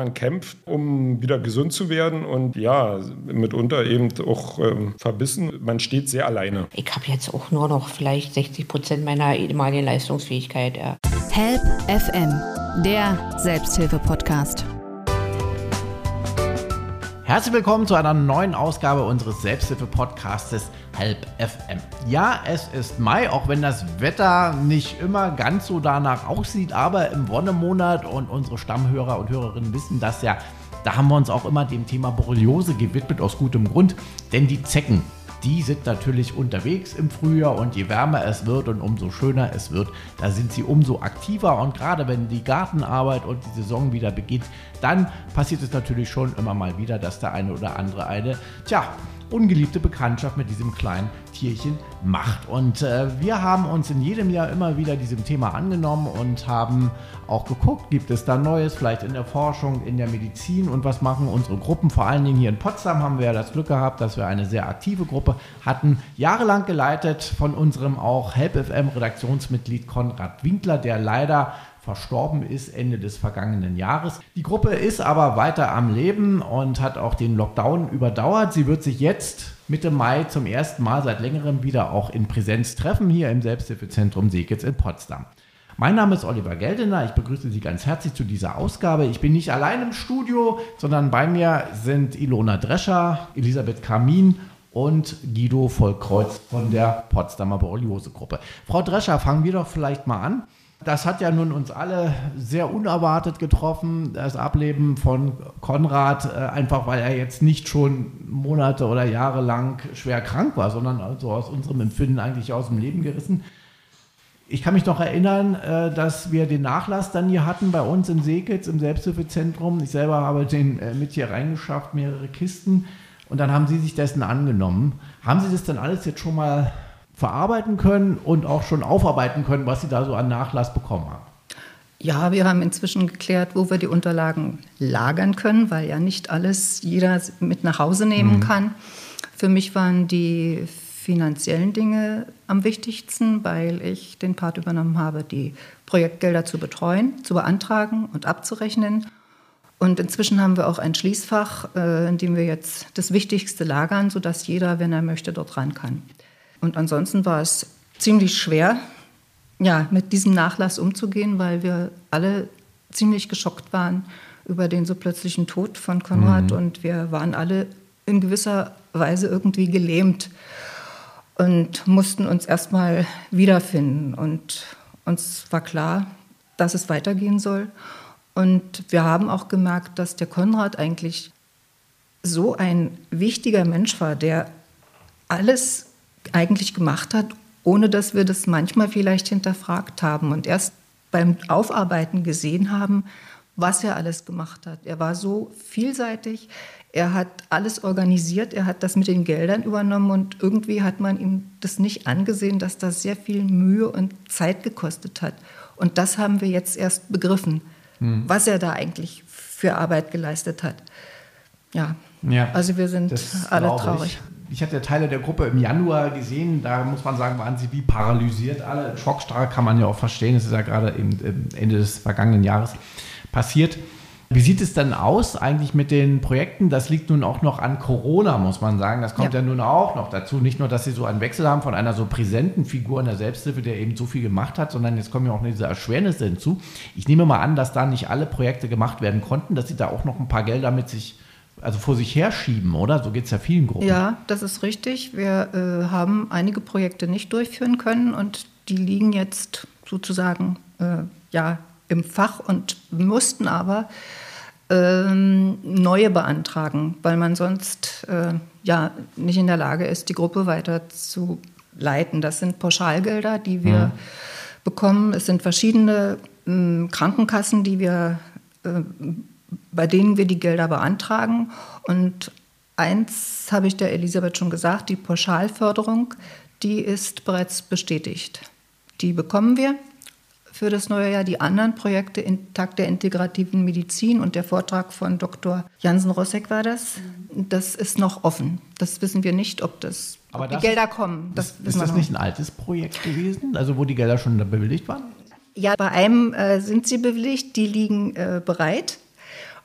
man kämpft, um wieder gesund zu werden und ja, mitunter eben auch ähm, verbissen. Man steht sehr alleine. Ich habe jetzt auch nur noch vielleicht 60 Prozent meiner ehemaligen Leistungsfähigkeit. Ja. Help FM, der Selbsthilfe-Podcast. Herzlich willkommen zu einer neuen Ausgabe unseres Selbsthilfe-Podcastes Help FM. Ja, es ist Mai, auch wenn das Wetter nicht immer ganz so danach aussieht, aber im Wonnemonat und unsere Stammhörer und Hörerinnen wissen das ja, da haben wir uns auch immer dem Thema Borreliose gewidmet, aus gutem Grund, denn die Zecken die sind natürlich unterwegs im Frühjahr und je wärmer es wird und umso schöner es wird, da sind sie umso aktiver und gerade wenn die Gartenarbeit und die Saison wieder beginnt, dann passiert es natürlich schon immer mal wieder, dass der eine oder andere eine, tja, ungeliebte Bekanntschaft mit diesem kleinen Tierchen macht. Und äh, wir haben uns in jedem Jahr immer wieder diesem Thema angenommen und haben auch geguckt, gibt es da Neues, vielleicht in der Forschung, in der Medizin und was machen unsere Gruppen. Vor allen Dingen hier in Potsdam haben wir ja das Glück gehabt, dass wir eine sehr aktive Gruppe hatten, jahrelang geleitet von unserem auch HelpFM Redaktionsmitglied Konrad Winkler, der leider verstorben ist Ende des vergangenen Jahres. Die Gruppe ist aber weiter am Leben und hat auch den Lockdown überdauert. Sie wird sich jetzt Mitte Mai zum ersten Mal seit längerem wieder auch in Präsenz treffen, hier im Selbsthilfezentrum Seekitz in Potsdam. Mein Name ist Oliver Geldener. Ich begrüße Sie ganz herzlich zu dieser Ausgabe. Ich bin nicht allein im Studio, sondern bei mir sind Ilona Drescher, Elisabeth Kamin und Guido Vollkreuz von der Potsdamer Borreliose-Gruppe. Frau Drescher, fangen wir doch vielleicht mal an. Das hat ja nun uns alle sehr unerwartet getroffen, das Ableben von Konrad, äh, einfach weil er jetzt nicht schon Monate oder Jahre lang schwer krank war, sondern also aus unserem Empfinden eigentlich aus dem Leben gerissen. Ich kann mich noch erinnern, äh, dass wir den Nachlass dann hier hatten bei uns in Seekitz im Selbsthilfezentrum. Ich selber habe den äh, mit hier reingeschafft, mehrere Kisten. Und dann haben Sie sich dessen angenommen. Haben Sie das dann alles jetzt schon mal verarbeiten können und auch schon aufarbeiten können, was Sie da so an Nachlass bekommen haben? Ja, wir haben inzwischen geklärt, wo wir die Unterlagen lagern können, weil ja nicht alles jeder mit nach Hause nehmen mhm. kann. Für mich waren die finanziellen Dinge am wichtigsten, weil ich den Part übernommen habe, die Projektgelder zu betreuen, zu beantragen und abzurechnen. Und inzwischen haben wir auch ein Schließfach, äh, in dem wir jetzt das Wichtigste lagern, sodass jeder, wenn er möchte, dort ran kann. Und ansonsten war es ziemlich schwer, ja, mit diesem Nachlass umzugehen, weil wir alle ziemlich geschockt waren über den so plötzlichen Tod von Konrad mhm. und wir waren alle in gewisser Weise irgendwie gelähmt und mussten uns erstmal wiederfinden. Und uns war klar, dass es weitergehen soll. Und wir haben auch gemerkt, dass der Konrad eigentlich so ein wichtiger Mensch war, der alles eigentlich gemacht hat, ohne dass wir das manchmal vielleicht hinterfragt haben und erst beim Aufarbeiten gesehen haben, was er alles gemacht hat. Er war so vielseitig, er hat alles organisiert, er hat das mit den Geldern übernommen und irgendwie hat man ihm das nicht angesehen, dass das sehr viel Mühe und Zeit gekostet hat. Und das haben wir jetzt erst begriffen, hm. was er da eigentlich für Arbeit geleistet hat. Ja, ja also wir sind alle traurig. Ich hatte Teile der Gruppe im Januar gesehen, da muss man sagen, waren sie wie paralysiert alle. Schockstark kann man ja auch verstehen, das ist ja gerade im Ende des vergangenen Jahres passiert. Wie sieht es dann aus eigentlich mit den Projekten? Das liegt nun auch noch an Corona, muss man sagen. Das kommt ja, ja nun auch noch dazu. Nicht nur, dass sie so einen Wechsel haben von einer so präsenten Figur in der Selbsthilfe, der eben so viel gemacht hat, sondern jetzt kommen ja auch diese Erschwernisse hinzu. Ich nehme mal an, dass da nicht alle Projekte gemacht werden konnten, dass sie da auch noch ein paar Gelder mit sich also vor sich herschieben, oder? So geht es ja vielen Gruppen. Ja, das ist richtig. Wir äh, haben einige Projekte nicht durchführen können und die liegen jetzt sozusagen äh, ja, im Fach und mussten aber ähm, neue beantragen, weil man sonst äh, ja nicht in der Lage ist, die Gruppe weiter zu leiten. Das sind Pauschalgelder, die wir mhm. bekommen. Es sind verschiedene äh, Krankenkassen, die wir äh, bei denen wir die Gelder beantragen. Und eins habe ich der Elisabeth schon gesagt, die Pauschalförderung, die ist bereits bestätigt. Die bekommen wir für das neue Jahr. Die anderen Projekte, Tag der integrativen Medizin und der Vortrag von Dr. Jansen-Rossek war das, das ist noch offen. Das wissen wir nicht, ob das aber die Gelder kommen. Das ist, ist das nicht ein altes Projekt gewesen, also wo die Gelder schon bewilligt waren? Ja, bei einem äh, sind sie bewilligt, die liegen äh, bereit.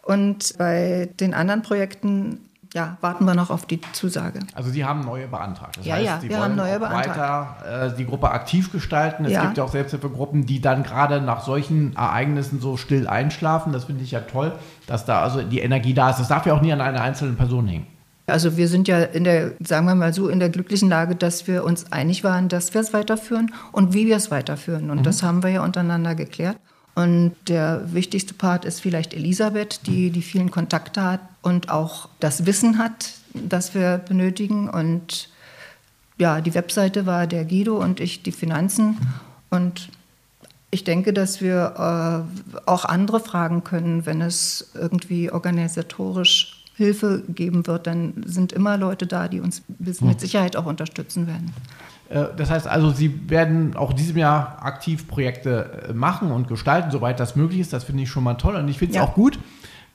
Und bei den anderen Projekten ja, warten wir noch auf die Zusage. Also Sie haben neue beantragt. Das ja, heißt, ja, Sie wir wollen haben neue weiter äh, die Gruppe aktiv gestalten. Es Ja. gibt ja auch Selbsthilfegruppen, die dann gerade nach solchen Ereignissen so still einschlafen. Das finde ich ja toll, dass da also die Energie da ist. Das darf ja auch nie an einer einzelnen Person hängen. Also wir sind ja in der, sagen wir mal so, in der glücklichen Lage, dass wir uns einig waren, dass wir es weiterführen und wie wir es weiterführen. Und das haben wir ja untereinander geklärt. Und der wichtigste Part ist vielleicht Elisabeth, die die vielen Kontakte hat und auch das Wissen hat, das wir benötigen. Und ja, die Webseite war der Guido und ich die Finanzen. Und ich denke, dass wir äh, auch andere fragen können, wenn es irgendwie organisatorisch Hilfe geben wird, dann sind immer Leute da, die uns mit Sicherheit auch unterstützen werden. Äh, Das heißt also, Sie werden auch diesem Jahr aktiv Projekte äh, machen und gestalten, soweit das möglich ist. Das finde ich schon mal toll. Und ich finde es Ja. auch gut,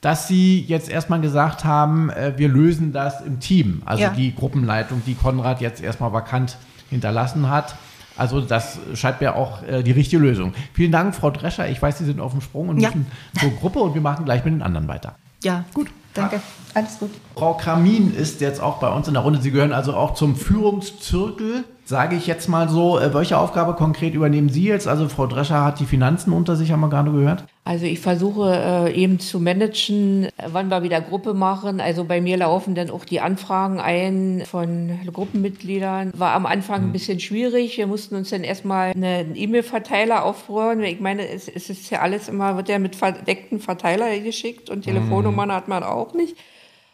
dass Sie jetzt erstmal gesagt haben, äh, wir lösen das im Team. Also Ja. die Gruppenleitung, die Konrad jetzt erstmal vakant hinterlassen hat. Also das scheint mir auch äh, die richtige Lösung. Vielen Dank, Frau Drescher. Ich weiß, Sie sind auf dem Sprung und Ja. müssen zur Gruppe und wir machen gleich mit den anderen weiter. Ja, gut. Danke. Alles gut. Frau Kramin ist jetzt auch bei uns in der Runde. Sie gehören also auch zum Führungszirkel, sage ich jetzt mal so. Äh, Welche Aufgabe konkret übernehmen Sie jetzt? Also Frau Drescher hat die Finanzen unter sich, haben wir gerade gehört. Also ich versuche äh, eben zu managen, wann wir wieder Gruppe machen. Also bei mir laufen dann auch die Anfragen ein von Gruppenmitgliedern. War am Anfang ein bisschen schwierig. Wir mussten uns dann erstmal einen E-Mail-Verteiler aufbauen. Ich meine, es, es ist ja alles immer, wird ja mit verdeckten Verteiler geschickt und Telefonnummern hat man auch nicht.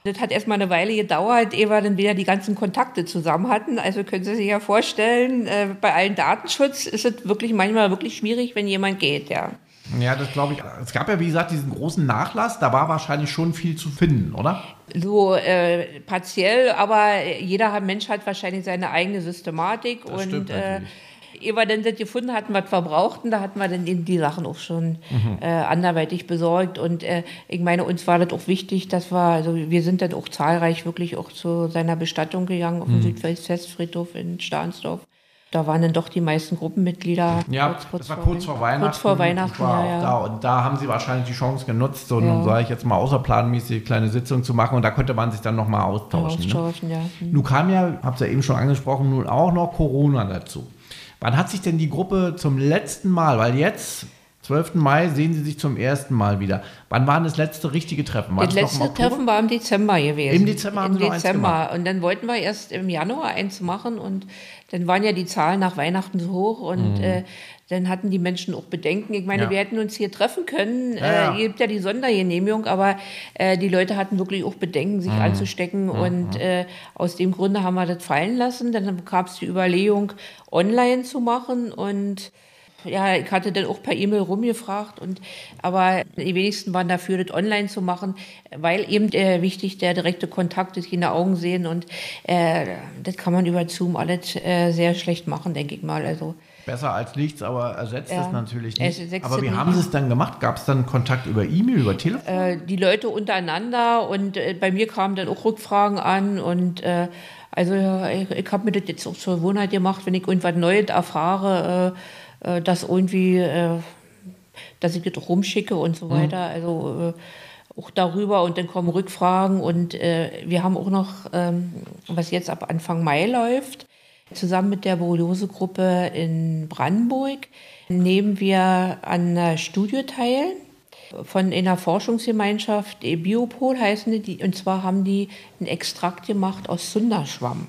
Das hat erstmal eine Weile gedauert, ehe wir dann wieder die ganzen Kontakte zusammen hatten. Also können Sie sich ja vorstellen, äh, bei allen Datenschutz ist es wirklich manchmal wirklich schwierig, wenn jemand geht, ja. Ja, das glaube ich. Es gab ja, wie gesagt, diesen großen Nachlass. Da war wahrscheinlich schon viel zu finden, oder? So äh, partiell, aber jeder Mensch hat wahrscheinlich seine eigene Systematik Das und stimmt äh, natürlich. Ehe wir dann das gefunden hatten, was wir brauchten, da hatten wir dann eben die Sachen auch schon Mhm. äh, anderweitig besorgt und äh, ich meine, uns war das auch wichtig, dass wir, also wir sind dann auch zahlreich wirklich auch zu seiner Bestattung gegangen Mhm. auf dem Südwestfestfriedhof in Stahnsdorf. Da waren dann doch die meisten Gruppenmitglieder. Ja, das war kurz vor Weihnachten. Kurz vor Weihnachten, war ja, ja. da und da haben sie wahrscheinlich die Chance genutzt, so, Ja. sage ich jetzt mal, außerplanmäßig eine kleine Sitzung zu machen und da konnte man sich dann nochmal austauschen. Ne? Austauschen, ja. Hm. Nun kam ja, habt ihr eben schon angesprochen, nun auch noch Corona dazu. Wann hat sich denn die Gruppe zum letzten Mal, weil jetzt, 12. Mai, sehen sie sich zum ersten Mal wieder. Wann war das letzte richtige Treffen? War Das letzte? Treffen war im Dezember gewesen. Im Dezember haben Im Sie Dezember. Und dann wollten wir erst im Januar eins machen und dann waren ja die Zahlen nach Weihnachten so hoch und äh, dann hatten die Menschen auch Bedenken. Ich meine, Mhm. Ja. wir hätten uns hier treffen können. Ja, ja. Äh, habt ja die Sondergenehmigung, aber äh, die Leute hatten wirklich auch Bedenken, Mhm. sich anzustecken. Und äh, aus dem Grunde haben wir das fallen lassen. Dann gab es die Überlegung, online zu machen und ja, ich hatte dann auch per E-Mail rumgefragt und aber die wenigsten waren dafür, das online zu machen, weil eben äh, wichtig der direkte Kontakt ist, in die Augen sehen und äh, das kann man über Zoom alles äh, sehr schlecht machen, denke ich mal. Also Besser als nichts, aber ersetzt Ja. es natürlich nicht. Aber wie haben sie es dann gemacht? Gab es dann Kontakt über E-Mail, über Telefon? äh, die Leute untereinander und äh, bei mir kamen dann auch Rückfragen an und äh, also ja, ich, ich habe mir das jetzt auch zur Gewohnheit gemacht, wenn ich irgendwas Neues erfahre, äh, äh, dass irgendwie, äh, dass ich das rumschicke und so weiter. Also äh, auch darüber und dann kommen Rückfragen und äh, wir haben auch noch, ähm, was jetzt ab Anfang Mai läuft, zusammen mit der Borreliose-Gruppe in Brandenburg nehmen wir an einer Studie teil von einer Forschungsgemeinschaft, die Biopol heißen die, und zwar haben die einen Extrakt gemacht aus Sunderschwamm.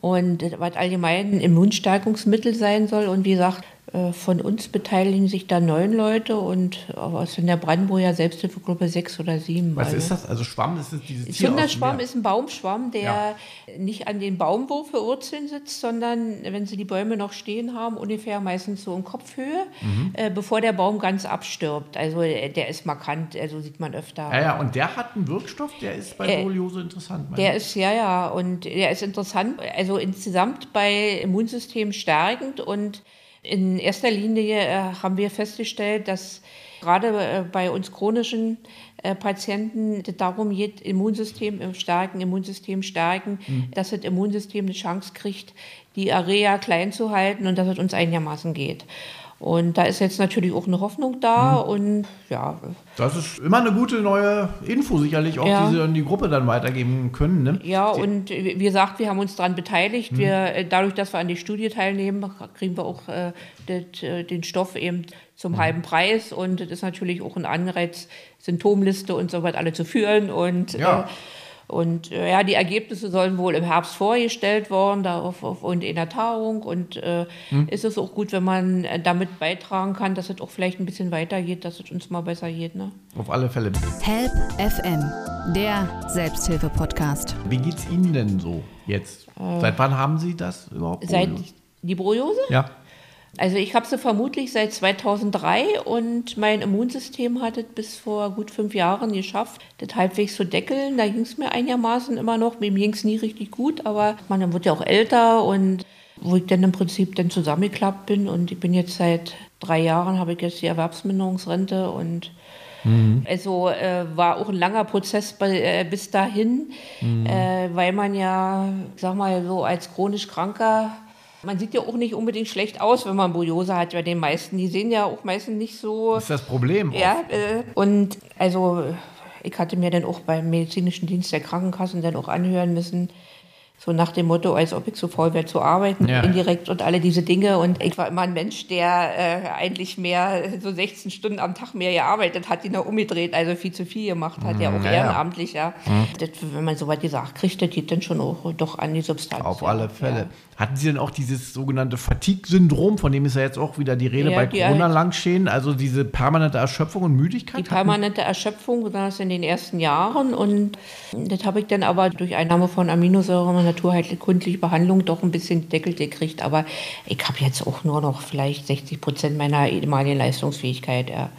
Und äh, was allgemein ein Immunstärkungsmittel sein soll. Und wie gesagt, von uns beteiligen sich da neun Leute und aus der Brandenburger Selbsthilfegruppe sechs oder sieben. Was Also- ist das? Also Schwamm, das ist dieses Tier Meer. ist ein Baumschwamm, der Ja. nicht an den Baumwurfelwurzeln sitzt, sondern wenn sie die Bäume noch stehen haben, ungefähr meistens so in Kopfhöhe, Mhm. äh, bevor der Baum ganz abstirbt. Also äh, der ist markant, also sieht man öfter. Ja, ja, und der hat einen Wirkstoff, der ist bei Äh, Borreliose interessant. meine Der ich. ist, ja, ja, und der ist interessant, also insgesamt bei Immunsystem stärkend und in erster Linie äh, haben wir festgestellt, dass gerade äh, bei uns chronischen äh, Patienten darum geht, Immunsystem im stärken, Immunsystem stärken, dass das Immunsystem eine Chance kriegt, die Area klein zu halten und dass es uns einigermaßen geht. Und da ist jetzt natürlich auch eine Hoffnung da Mhm. und ja, Das ist immer eine gute neue Info, sicherlich auch, Ja. die Sie an die Gruppe dann weitergeben können. Ne? ja und wie gesagt, wir haben uns daran beteiligt. Mhm. Wir, äh, dadurch, dass wir an die Studie teilnehmen, kriegen wir auch äh, det, äh, den Stoff eben zum Mhm. halben Preis und das ist natürlich auch ein Anreiz, Symptomliste und so weiter alle zu führen und Ja. äh, und äh, ja, die Ergebnisse sollen wohl im Herbst vorgestellt worden, da auf, auf und in der Tagung. Und äh, Hm. ist es auch gut, wenn man äh, damit beitragen kann, dass es auch vielleicht ein bisschen weitergeht, dass es uns mal besser geht. Ne? Auf alle Fälle. Help FM, der Selbsthilfe-Podcast. Wie geht's Ihnen denn so jetzt? Seit wann haben Sie das überhaupt? Äh. Seit die Borreliose? ja. Also ich habe sie vermutlich seit 2003 und mein Immunsystem hat es bis vor gut fünf Jahren geschafft, das halbwegs zu deckeln. Da ging es mir einigermaßen immer noch. Mir ging es nie richtig gut, aber man dann wird ja auch älter und wo ich dann im Prinzip dann zusammengeklappt bin und ich bin jetzt seit drei Jahren, habe ich jetzt die Erwerbsminderungsrente und also äh, war auch ein langer Prozess bei, äh, bis dahin, äh, weil man ja, ich sag mal so als chronisch Kranker, man sieht ja auch nicht unbedingt schlecht aus, wenn man Borreliose hat bei den meisten. Die sehen ja auch meistens nicht so. Das ist das Problem. Ja, äh, und also ich hatte mir dann auch beim medizinischen Dienst der Krankenkassen dann auch anhören müssen, so nach dem Motto, als ob ich so faul wäre zu arbeiten, Ja. indirekt und alle diese Dinge. Und ich war immer ein Mensch, der äh, eigentlich mehr, so 16 Stunden am Tag mehr gearbeitet hat, die noch umgedreht, also viel zu viel gemacht hat, ja auch ja, ehrenamtlich, ja. Das, wenn man so was gesagt kriegt, das geht dann schon auch doch an die Substanz. Auf ja. alle Fälle. Hatten Sie denn auch dieses sogenannte Fatigue-Syndrom, von dem ist ja jetzt auch wieder die Rede bei die- Corona langstehen, also diese permanente Erschöpfung und Müdigkeit? Die permanente Erschöpfung, besonders in den ersten Jahren. Und das habe ich dann aber durch Einnahme von Aminosäuren naturheilkundliche Behandlung doch ein bisschen gedeckelt gekriegt. Aber ich habe jetzt auch nur noch vielleicht 60 Prozent meiner ehemaligen Leistungsfähigkeit. Ja.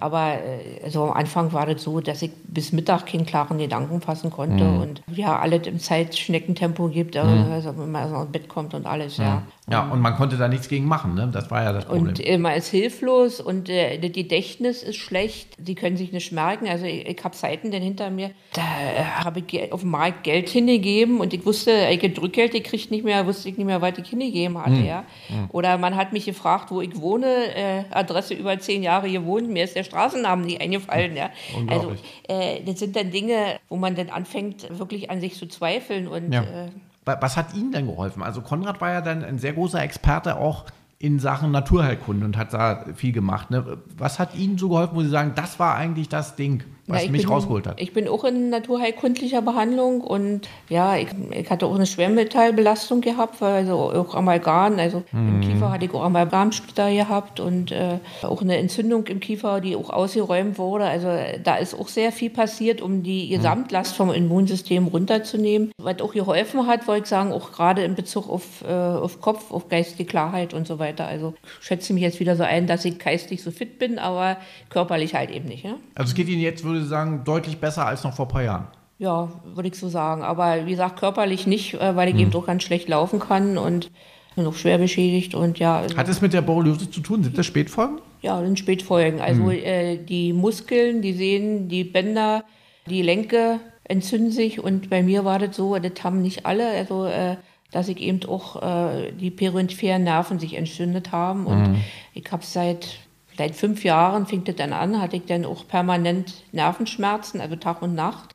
Aber äh, also am Anfang war das so, dass ich bis Mittag keinen klaren Gedanken fassen konnte und ja, alles im Zeitschneckentempo gibt, also wenn man aus dem Bett kommt und alles. Ja. Ja, und man konnte da nichts gegen machen, ne? Das war ja das Problem. Und äh, man ist hilflos und äh, das Gedächtnis ist schlecht. Sie können sich nicht merken. Also ich, ich habe Seiten denn hinter mir, da äh, habe ich auf dem Markt Geld hingegeben und ich wusste, ich hab Drückgeld, ich kriege nicht mehr, wusste ich nicht mehr, was ich hingegeben hatte. Hm. Ja. Oder man hat mich gefragt, wo ich wohne, äh, Adresse über zehn Jahre gewohnt, mir ist der Straßennamen nicht eingefallen. Ja. Also äh, das sind dann Dinge, wo man dann anfängt, wirklich an sich zu zweifeln und Ja. äh, Wa- Was hat Ihnen denn geholfen? Also Konrad war ja dann ein sehr großer Experte auch in Sachen Naturheilkunde und hat da viel gemacht. Ne? Was hat Ihnen so geholfen, wo Sie sagen, das war eigentlich das Ding, was ich mich bin, rausgeholt hat? Ich bin auch in naturheilkundlicher Behandlung und ja, ich, ich hatte auch eine Schwermetallbelastung gehabt, weil also auch Amalgam, also im Kiefer hatte ich auch Amalgamsplitter gehabt und äh, auch eine Entzündung im Kiefer, die auch ausgeräumt wurde. Also da ist auch sehr viel passiert, um die Gesamtlast vom Immunsystem runterzunehmen. Was auch geholfen hat, wollte ich sagen, auch gerade in Bezug auf, äh, auf Kopf, auf geistige Klarheit und so weiter. Also ich schätze mich jetzt wieder so ein, dass ich geistig so fit bin, aber körperlich halt eben nicht. Ja? Also es geht Ihnen jetzt, würde ich sagen, deutlich besser als noch vor ein paar Jahren. Ja, würde ich so sagen. Aber wie gesagt, körperlich nicht, äh, weil ich eben doch ganz schlecht laufen kann und bin auch schwer beschädigt und ja, also, Hat es mit der Borreliose zu tun? Sind das Spätfolgen? ja, sind Spätfolgen. Also äh, die Muskeln, die Sehnen, die Bänder, die Lenke entzünden sich und bei mir war das so, das haben nicht alle, also äh, dass ich eben auch äh, die periphere Nerven sich entzündet haben und ich habe seit seit fünf Jahren fing das dann an, hatte ich dann auch permanent Nervenschmerzen, also Tag und Nacht.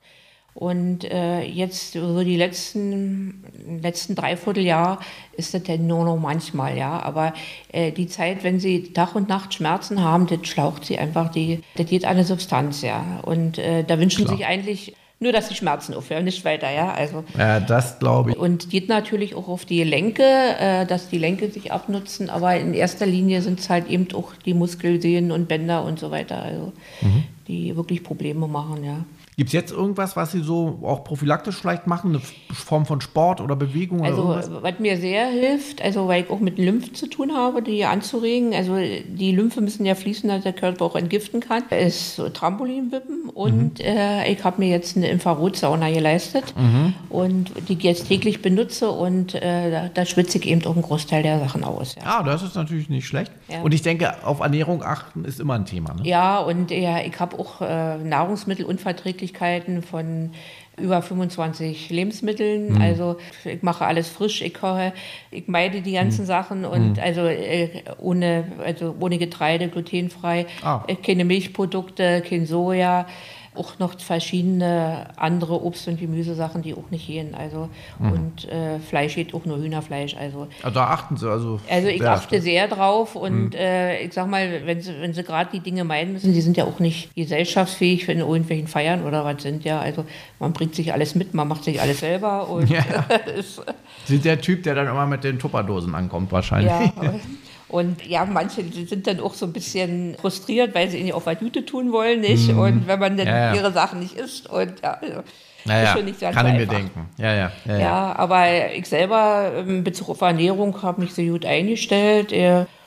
Und äh, jetzt, so die letzten, letzten Dreivierteljahr, ist das dann nur noch manchmal, ja. Aber äh, die Zeit, wenn Sie Tag und Nacht Schmerzen haben, das schlaucht Sie einfach, die, das geht an eine Substanz, ja. Und äh, da wünschen Klar. sich eigentlich nur, dass die Schmerzen aufhören, nicht weiter, ja. Also, Ja, das glaube ich. und geht natürlich auch auf die Gelenke, äh, dass die Gelenke sich abnutzen, aber in erster Linie sind es halt eben auch die Muskelsehnen und Bänder und so weiter, also die wirklich Probleme machen, ja. Gibt es jetzt irgendwas, was Sie so auch prophylaktisch vielleicht machen? Eine Form von Sport oder Bewegung oder Also, irgendwas? was mir sehr hilft, also weil ich auch mit Lymph zu tun habe, die anzuregen, also die Lymphe müssen ja fließen, dass der Körper auch entgiften kann, ist so Trampolinwippen und äh, ich habe mir jetzt eine Infrarotsauna geleistet und die ich jetzt täglich benutze und äh, da, da schwitze ich eben auch einen Großteil der Sachen aus. Ja. Ja, das ist natürlich nicht schlecht. Ja. Und ich denke, auf Ernährung achten ist immer ein Thema. Ne? Ja, und ja, ich habe auch äh, Nahrungsmittelunverträglichkeiten von über 25 Lebensmitteln. Mhm. Also ich mache alles frisch, ich koche, ich meide die ganzen mhm. Sachen und mhm. also äh, ohne, also ohne Getreide, glutenfrei, ah. Äh, keine Milchprodukte, kein Soja auch noch verschiedene andere Obst- und Gemüsesachen, die auch nicht gehen. Also mhm. und äh, Fleisch geht auch nur Hühnerfleisch. Also, also da achten Sie also. Also ich achte sehr drauf und mhm. äh, ich sag mal, wenn Sie, wenn Sie gerade die Dinge meiden müssen, die sind ja auch nicht gesellschaftsfähig, wenn irgendwelchen Feiern oder was sind ja. Also man bringt sich alles mit, man macht sich alles selber und ja. ist, sind der Typ, der dann immer mit den Tupperdosen ankommt wahrscheinlich. Ja, Und ja, manche sind dann auch so ein bisschen frustriert, weil sie ihnen auf der Jute tun wollen, nicht? Mhm. Und wenn man dann ja, ja. ihre Sachen nicht isst und ja, also, naja, ist schon nicht so kann ich mir denken. Ja, ja, ja, ja. aber ich selber in Bezug auf Ernährung habe mich sehr gut eingestellt.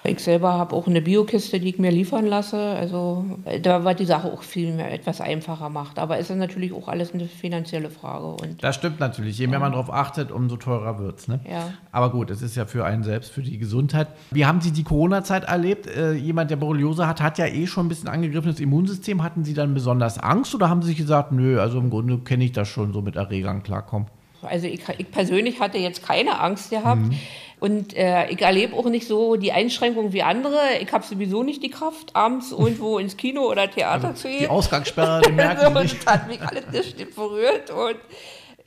Ich selber habe auch eine Biokiste, die ich mir liefern lasse. Also da war die Sache auch viel mehr etwas einfacher macht. Aber es ist natürlich auch alles eine finanzielle Frage. Und das stimmt natürlich. Je mehr man darauf achtet, umso teurer wird es. Ne? Ja. Aber gut, es ist ja für einen selbst, für die Gesundheit. Wie haben Sie die Corona-Zeit erlebt? Äh, jemand, der Borreliose hat, hat ja eh schon ein bisschen angegriffenes Immunsystem. Hatten Sie dann besonders Angst oder haben Sie sich gesagt, nö, also im Grunde kenne ich das schon, so mit Erregern klarkommen? Also ich, ich persönlich hatte jetzt keine Angst gehabt. Mhm. Und äh, ich erlebe auch nicht so die Einschränkungen wie andere. Ich habe sowieso nicht die Kraft, abends irgendwo ins Kino oder Theater also zu gehen. Die Ausgangssperre, die merken so, nicht. hat mich alles nicht berührt. Und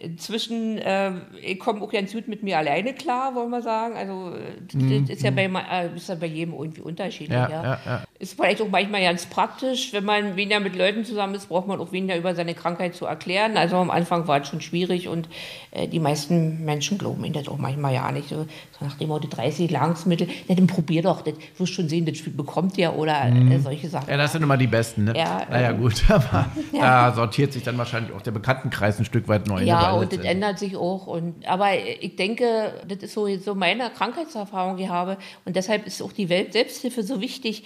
Inzwischen, äh, ich komme auch ganz gut mit mir alleine klar, wollen wir sagen. Also das mhm. ist, ja bei, äh, ist ja bei jedem irgendwie unterschiedlich. Ja, ja. Ja, Ist vielleicht auch manchmal ganz praktisch, wenn man weniger mit Leuten zusammen ist, braucht man auch weniger über seine Krankheit zu erklären. Also am Anfang war es schon schwierig und äh, die meisten Menschen glauben ihnen das auch manchmal ja nicht. So, so nach dem Motto 30 Langsmittel, ja, dann probier doch, das wirst schon sehen, das bekommt ihr oder mhm. äh, solche Sachen. Ja, das sind immer die besten, ne? Ja, naja, ähm, gut, aber da sortiert sich dann wahrscheinlich auch der Bekanntenkreis ein Stück weit neu. Ne? Ja, und das ändert sich auch. Und, aber ich denke, das ist so, so meine Krankheitserfahrung, die ich habe. Und deshalb ist auch die Weltselbsthilfe so wichtig.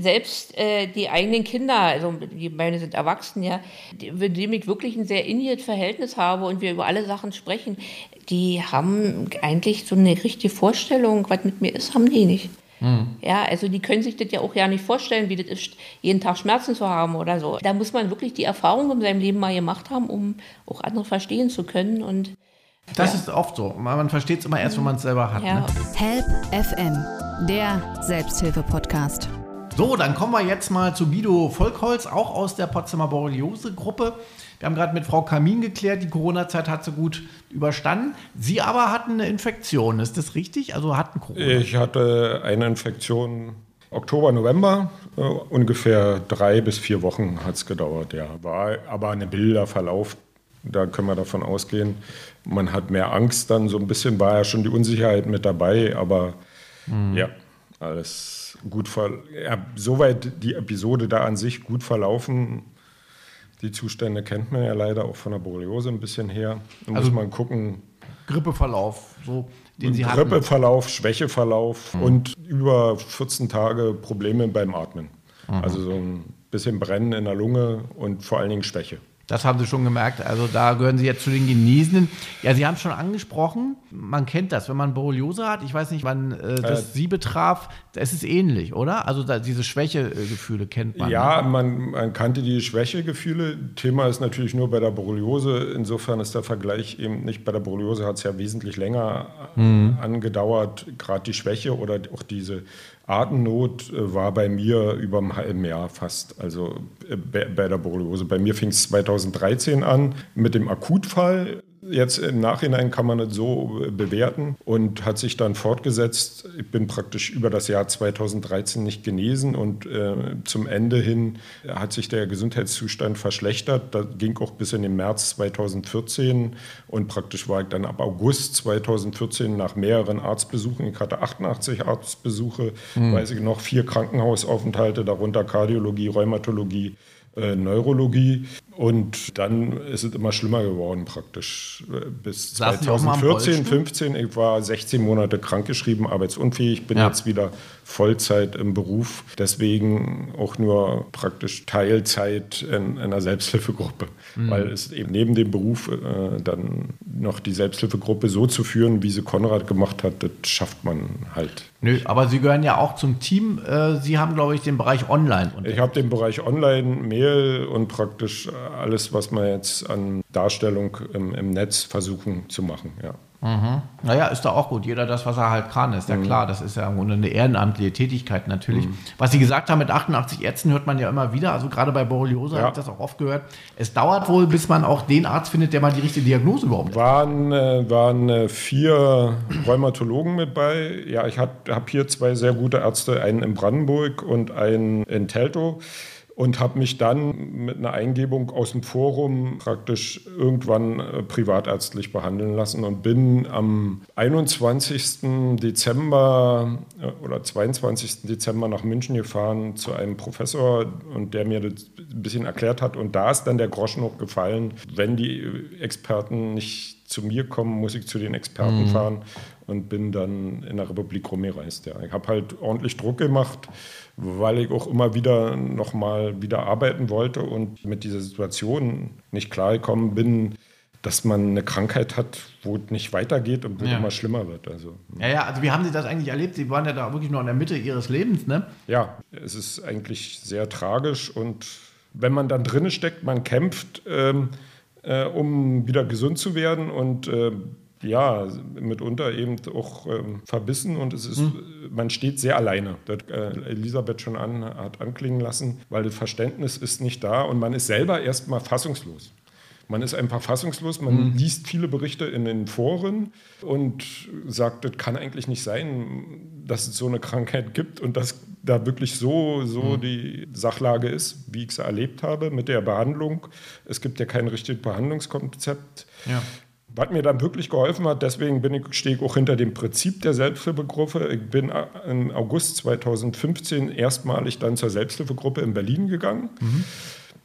Selbst äh, die eigenen Kinder, also die meine sind erwachsen, ja, mit denen ich wirklich ein sehr inniges Verhältnis habe und wir über alle Sachen sprechen, die haben eigentlich so eine richtige Vorstellung, was mit mir ist, haben die nicht. Mhm. Ja, also die können sich das ja auch ja nicht vorstellen, wie das ist, jeden Tag Schmerzen zu haben oder so. Da muss man wirklich die Erfahrung in seinem Leben mal gemacht haben, um auch andere verstehen zu können und das ja. ist oft so. Man versteht es immer erst, wenn man es selber hat. Ja. Ne? Help FM, der Selbsthilfe-Podcast. So, dann kommen wir jetzt mal zu Guido Volkholz, auch aus der Potsdamer Borreliose-Gruppe. Wir haben gerade mit Frau Kamin geklärt, die Corona-Zeit hat sie gut überstanden. Sie aber hatten eine Infektion, ist das richtig? Also hatten Corona? Ich hatte eine Infektion Oktober, November, äh, ungefähr drei bis vier Wochen hat es gedauert, ja. War aber eine Bilderverlauf, da können wir davon ausgehen. Man hat mehr Angst dann, so ein bisschen war ja schon die Unsicherheit mit dabei, aber mhm. ja, alles gut ver ja, soweit die Episode da an sich gut verlaufen. Die Zustände kennt man ja leider auch von der Borreliose ein bisschen her. Da also muss man gucken. Grippeverlauf, so den Sie Grippeverlauf, hatten. Schwächeverlauf mhm. und über 14 Tage Probleme beim Atmen. Mhm. Also so ein bisschen Brennen in der Lunge und vor allen Dingen Schwäche. Das haben Sie schon gemerkt. Also da gehören Sie jetzt zu den Genesenen. Ja, Sie haben es schon angesprochen. Man kennt das, wenn man Borreliose hat. Ich weiß nicht, wann äh, das äh, Sie betraf. Es ist ähnlich, oder? Also da, diese Schwächegefühle kennt man. Ja, ne? man, man, kannte die Schwächegefühle. Thema ist natürlich nur bei der Borreliose. Insofern ist der Vergleich eben nicht bei der Borreliose hat es ja wesentlich länger mhm. angedauert. Gerade die Schwäche oder auch diese Atemnot äh, war bei mir über einem halben Jahr fast, also äh, bei der Borreliose. Bei mir fing es 2013 an mit dem Akutfall Jetzt im Nachhinein kann man es so bewerten und hat sich dann fortgesetzt. Ich bin praktisch über das Jahr 2013 nicht genesen und äh, zum Ende hin hat sich der Gesundheitszustand verschlechtert. Das ging auch bis in den März 2014 und praktisch war ich dann ab August 2014 nach mehreren Arztbesuchen, ich hatte 88 Arztbesuche, mhm. weiß ich noch, vier Krankenhausaufenthalte, darunter Kardiologie, Rheumatologie, äh, Neurologie. Und dann ist es immer schlimmer geworden praktisch. Bis 2014, 15. Ich war 16 Monate krankgeschrieben, arbeitsunfähig, bin ja. jetzt wieder Vollzeit im Beruf. Deswegen auch nur praktisch Teilzeit in, in einer Selbsthilfegruppe. Mhm. Weil es eben neben dem Beruf äh, dann noch die Selbsthilfegruppe so zu führen, wie sie Konrad gemacht hat, das schafft man halt. Nö, aber Sie gehören ja auch zum Team. Äh, Sie haben, glaube ich, den Bereich Online. Ich habe den Bereich Online, Mail und praktisch alles, was man jetzt an Darstellung im, im Netz versuchen zu machen. Ja. Mhm. Naja, ist doch auch gut. Jeder das, was er halt kann, ist ja mhm. klar. Das ist ja im Grunde eine ehrenamtliche Tätigkeit natürlich. Mhm. Was Sie gesagt haben mit 88 Ärzten, hört man ja immer wieder. Also gerade bei Borreliose ja. habe ich das auch oft gehört. Es dauert wohl, bis man auch den Arzt findet, der mal die richtige Diagnose überhaupt hat. Waren, äh, waren äh, vier Rheumatologen mit bei. Ja, ich habe hab hier zwei sehr gute Ärzte, einen in Brandenburg und einen in Teltow und habe mich dann mit einer Eingebung aus dem Forum praktisch irgendwann äh, privatärztlich behandeln lassen und bin am 21. Dezember äh, oder 22. Dezember nach München gefahren zu einem Professor und der mir das ein bisschen erklärt hat und da ist dann der Groschen noch gefallen, wenn die Experten nicht zu mir kommen, muss ich zu den Experten mhm. fahren und bin dann in der Republik rumgereist. Ja. Ich habe halt ordentlich Druck gemacht weil ich auch immer wieder nochmal wieder arbeiten wollte und mit dieser Situation nicht klargekommen bin, dass man eine Krankheit hat, wo es nicht weitergeht und wo ja. immer schlimmer wird. Also, ja, ja, also wie haben Sie das eigentlich erlebt? Sie waren ja da wirklich noch in der Mitte Ihres Lebens, ne? Ja, es ist eigentlich sehr tragisch und wenn man dann drinne steckt, man kämpft, ähm, äh, um wieder gesund zu werden und äh, ja, mitunter eben auch ähm, verbissen und es ist, mhm. man steht sehr alleine. Das äh, Elisabeth schon an, hat anklingen lassen, weil das Verständnis ist nicht da und man ist selber erstmal fassungslos. Man ist einfach fassungslos, man mhm. liest viele Berichte in den Foren und sagt, das kann eigentlich nicht sein, dass es so eine Krankheit gibt und dass da wirklich so, so mhm. die Sachlage ist, wie ich sie erlebt habe mit der Behandlung. Es gibt ja kein richtiges Behandlungskonzept. Ja. Was mir dann wirklich geholfen hat, deswegen bin ich, stehe ich auch hinter dem Prinzip der Selbsthilfegruppe. Ich bin im August 2015 erstmalig dann zur Selbsthilfegruppe in Berlin gegangen. Mhm.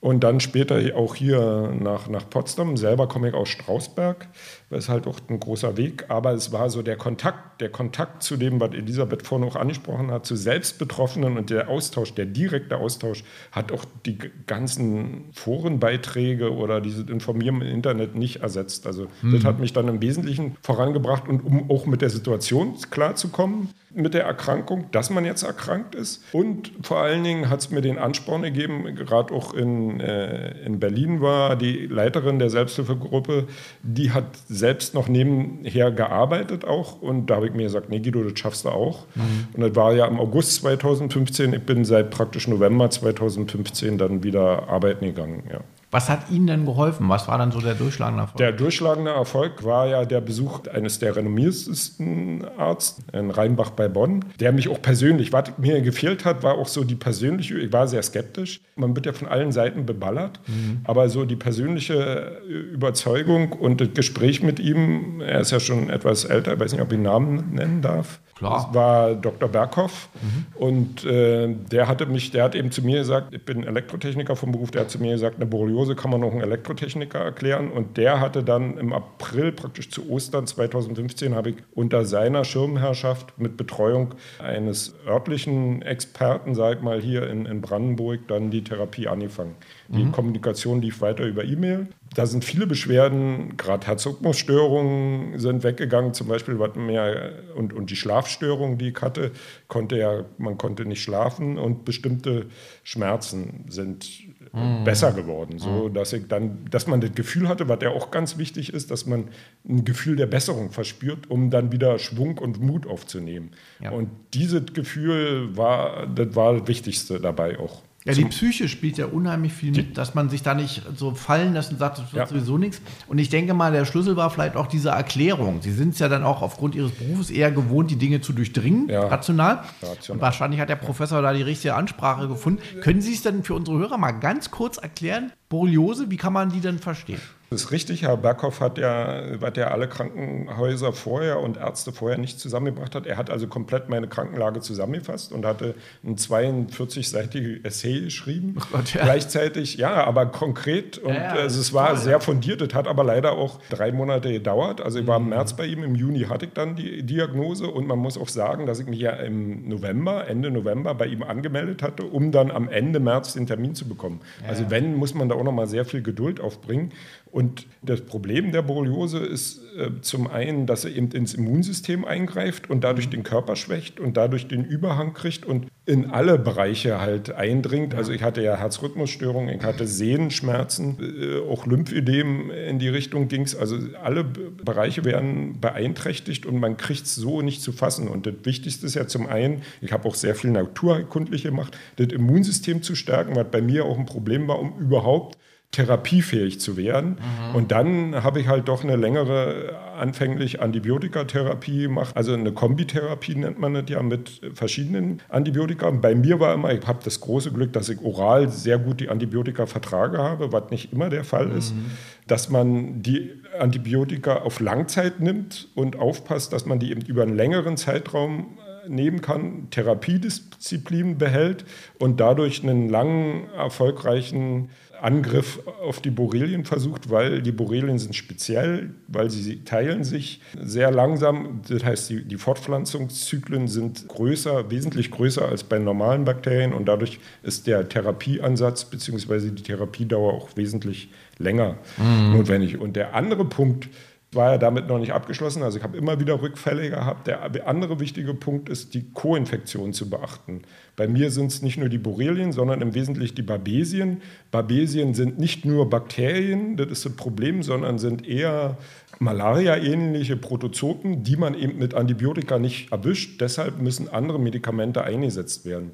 Und dann später auch hier nach, nach Potsdam. Selber komme ich aus Strausberg. Das ist halt auch ein großer Weg. Aber es war so der Kontakt, der Kontakt zu dem, was Elisabeth vorhin auch angesprochen hat, zu Selbstbetroffenen und der Austausch, der direkte Austausch, hat auch die ganzen Forenbeiträge oder dieses Informieren im Internet nicht ersetzt. Also mhm. das hat mich dann im Wesentlichen vorangebracht und um auch mit der Situation klarzukommen mit der Erkrankung, dass man jetzt erkrankt ist. Und vor allen Dingen hat es mir den Ansporn gegeben, gerade auch in, äh, in Berlin war die Leiterin der Selbsthilfegruppe, die hat selbst noch nebenher gearbeitet auch. Und da habe ich mir gesagt, nee Guido, das schaffst du auch. Mhm. Und das war ja im August 2015. Ich bin seit praktisch November 2015 dann wieder arbeiten gegangen. Ja. Was hat Ihnen denn geholfen? Was war dann so der durchschlagende Erfolg? Der durchschlagende Erfolg war ja der Besuch eines der renommiertesten Arztes in Rheinbach bei Bonn, der mich auch persönlich, was mir gefehlt hat, war auch so die persönliche, ich war sehr skeptisch. Man wird ja von allen Seiten beballert, mhm. aber so die persönliche Überzeugung und das Gespräch mit ihm, er ist ja schon etwas älter, ich weiß nicht, ob ich den Namen nennen darf. Klar. Das war Dr. Berghoff mhm. und äh, der hatte mich, der hat eben zu mir gesagt, ich bin Elektrotechniker vom Beruf, der hat zu mir gesagt, eine Borreliose kann man noch einen Elektrotechniker erklären und der hatte dann im April, praktisch zu Ostern 2015, habe ich unter seiner Schirmherrschaft mit Betreuung eines örtlichen Experten, sag ich mal, hier in, in Brandenburg dann die Therapie angefangen. Die mhm. Kommunikation lief weiter über E-Mail da sind viele Beschwerden, gerade Herzrhythmusstörungen sind weggegangen, zum Beispiel mehr, und, und die Schlafstörungen, die ich hatte, konnte ja, man konnte nicht schlafen und bestimmte Schmerzen sind mm. besser geworden, so mm. dass ich dann, dass man das Gefühl hatte, was ja auch ganz wichtig ist, dass man ein Gefühl der Besserung verspürt, um dann wieder Schwung und Mut aufzunehmen. Ja. Und dieses Gefühl war, das war das Wichtigste dabei auch. Ja, die Psyche spielt ja unheimlich viel mit, dass man sich da nicht so fallen lässt und sagt, das wird ja. sowieso nichts. Und ich denke mal, der Schlüssel war vielleicht auch diese Erklärung. Sie sind es ja dann auch aufgrund Ihres Berufes eher gewohnt, die Dinge zu durchdringen, ja. rational. rational. Und wahrscheinlich hat der Professor da die richtige Ansprache gefunden. Können Sie es denn für unsere Hörer mal ganz kurz erklären? Borreliose, wie kann man die denn verstehen? Das ist richtig. Herr Berghoff hat ja, was ja alle Krankenhäuser vorher und Ärzte vorher nicht zusammengebracht hat. Er hat also komplett meine Krankenlage zusammengefasst und hatte ein 42-seitiges Essay geschrieben. Oh Gott, ja. Gleichzeitig, ja, aber konkret und ja, ja, also es war toll, sehr fundiert. Das hat aber leider auch drei Monate gedauert. Also ich war im mhm. März bei ihm, im Juni hatte ich dann die Diagnose und man muss auch sagen, dass ich mich ja im November, Ende November bei ihm angemeldet hatte, um dann am Ende März den Termin zu bekommen. Also wenn, muss man da auch nochmal sehr viel Geduld aufbringen. Und das Problem der Borreliose ist äh, zum einen, dass er eben ins Immunsystem eingreift und dadurch den Körper schwächt und dadurch den Überhang kriegt und in alle Bereiche halt eindringt. Also ich hatte ja Herzrhythmusstörungen, ich hatte Sehnenschmerzen, äh, auch Lymphödem in die Richtung ging es. Also alle Bereiche werden beeinträchtigt und man kriegt es so nicht zu fassen. Und das Wichtigste ist ja zum einen, ich habe auch sehr viel naturkundlich gemacht, das Immunsystem zu stärken, was bei mir auch ein Problem war, um überhaupt therapiefähig zu werden. Mhm. Und dann habe ich halt doch eine längere anfänglich Antibiotikatherapie gemacht. Also eine Kombitherapie nennt man das ja mit verschiedenen Antibiotika. Bei mir war immer, ich habe das große Glück, dass ich oral sehr gut die Antibiotika vertrage habe, was nicht immer der Fall ist. Mhm. Dass man die Antibiotika auf Langzeit nimmt und aufpasst, dass man die eben über einen längeren Zeitraum äh, nehmen kann, Therapiedisziplin behält und dadurch einen langen, erfolgreichen Angriff auf die Borrelien versucht, weil die Borrelien sind speziell, weil sie teilen sich sehr langsam. Das heißt, die, die Fortpflanzungszyklen sind größer, wesentlich größer als bei normalen Bakterien und dadurch ist der Therapieansatz bzw. die Therapiedauer auch wesentlich länger mhm. notwendig. Und der andere Punkt, war ja damit noch nicht abgeschlossen. Also ich habe immer wieder Rückfälle gehabt. Der andere wichtige Punkt ist, die Co-Infektion zu beachten. Bei mir sind es nicht nur die Borrelien, sondern im Wesentlichen die Babesien. Babesien sind nicht nur Bakterien, das ist das Problem, sondern sind eher Malaria-ähnliche Protozoten, die man eben mit Antibiotika nicht erwischt. Deshalb müssen andere Medikamente eingesetzt werden.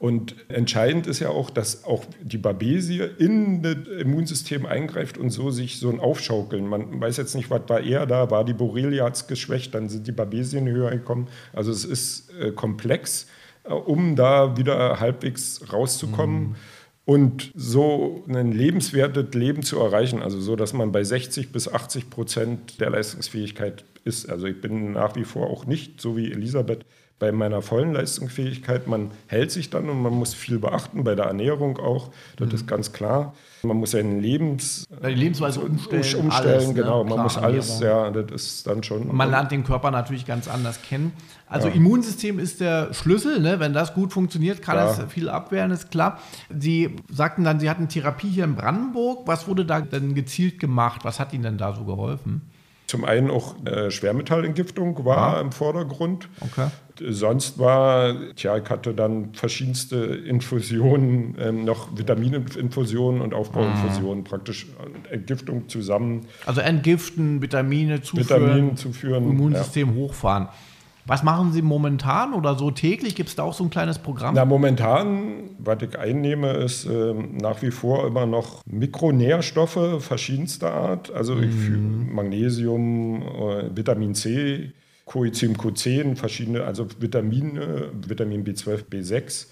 Und entscheidend ist ja auch, dass auch die Babesie in das Immunsystem eingreift und so sich so ein Aufschaukeln. Man weiß jetzt nicht, was war eher da, war die Borrelia hat es geschwächt, dann sind die Babesien höher gekommen. Also es ist äh, komplex, äh, um da wieder halbwegs rauszukommen. Mhm. Und so ein lebenswertes Leben zu erreichen, also so, dass man bei 60 bis 80 Prozent der Leistungsfähigkeit ist. Also ich bin nach wie vor auch nicht, so wie Elisabeth, bei meiner vollen Leistungsfähigkeit. Man hält sich dann und man muss viel beachten, bei der Ernährung auch, das mhm. ist ganz klar. Man muss seinen Lebens die Lebensweise umstellen. umstellen alles, ne? genau, man klar, muss alles, ja, das ist dann schon. Und man lernt den Körper natürlich ganz anders kennen. Also ja. Immunsystem ist der Schlüssel, ne? wenn das gut funktioniert, kann ja. es viel abwehren, ist klar. Sie sagten dann, Sie hatten Therapie hier in Brandenburg. Was wurde da denn gezielt gemacht? Was hat Ihnen denn da so geholfen? Zum einen auch äh, Schwermetallentgiftung war ah. im Vordergrund. Okay. Sonst war, tja, ich hatte dann verschiedenste Infusionen, ähm, noch Vitamininfusionen und Aufbauinfusionen, ah. praktisch Entgiftung zusammen. Also entgiften, Vitamine zuführen, Vitamine zuführen Immunsystem ja. hochfahren. Was machen Sie momentan oder so täglich? Gibt es da auch so ein kleines Programm? Na, momentan, was ich einnehme, ist äh, nach wie vor immer noch Mikronährstoffe verschiedenster Art. Also mm. Magnesium, äh, Vitamin C, Coenzym Q10, verschiedene, also Vitamine, Vitamin B12, B6.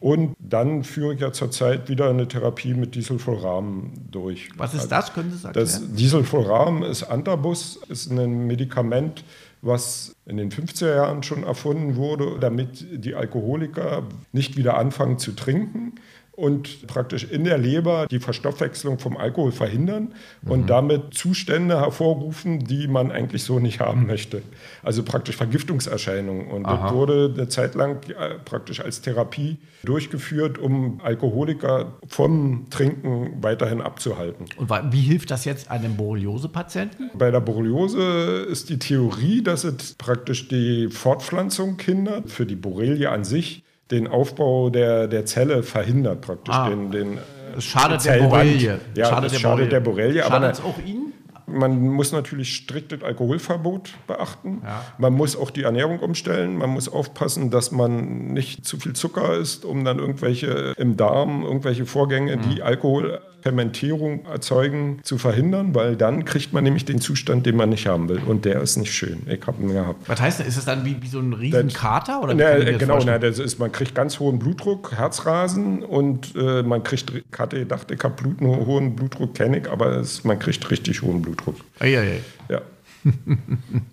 Und dann führe ich ja zurzeit wieder eine Therapie mit Disulforam durch. Was ist das? Können Sie sagen? Das Disulforam ist Antabus, ist ein Medikament, was in den 50er Jahren schon erfunden wurde, damit die Alkoholiker nicht wieder anfangen zu trinken und praktisch in der Leber die Verstoffwechslung vom Alkohol verhindern mhm. und damit Zustände hervorrufen, die man eigentlich so nicht haben möchte. Also praktisch Vergiftungserscheinungen. Und Aha. das wurde eine Zeit lang äh, praktisch als Therapie durchgeführt, um Alkoholiker vom Trinken weiterhin abzuhalten. Und wie hilft das jetzt einem Borreliose-Patienten? Bei der Borreliose ist die Theorie, dass es praktisch die Fortpflanzung hindert. Für die Borrelia an sich den Aufbau der, der Zelle verhindert praktisch. Ah, den, den, es schadet der Borrelie. Ja, schadet, der, schadet der Borrelie. Schadet es auch Ihnen? Man muss natürlich strikt das Alkoholverbot beachten. Ja. Man muss auch die Ernährung umstellen. Man muss aufpassen, dass man nicht zu viel Zucker isst, um dann irgendwelche im Darm, irgendwelche Vorgänge, mhm. die Alkoholfermentierung erzeugen, zu verhindern, weil dann kriegt man nämlich den Zustand, den man nicht haben will. Und der ist nicht schön. Ich habe ihn gehabt. Was heißt das? Ist es dann wie, wie so ein Riesenkater? Oder na, genau, na, das ist, man kriegt ganz hohen Blutdruck, Herzrasen und äh, man kriegt, ich hatte gedacht, ich habe Blut, hohen Blutdruck, kenne ich, aber es, man kriegt richtig hohen Blutdruck. Blutdruck. Eieiei. Ja.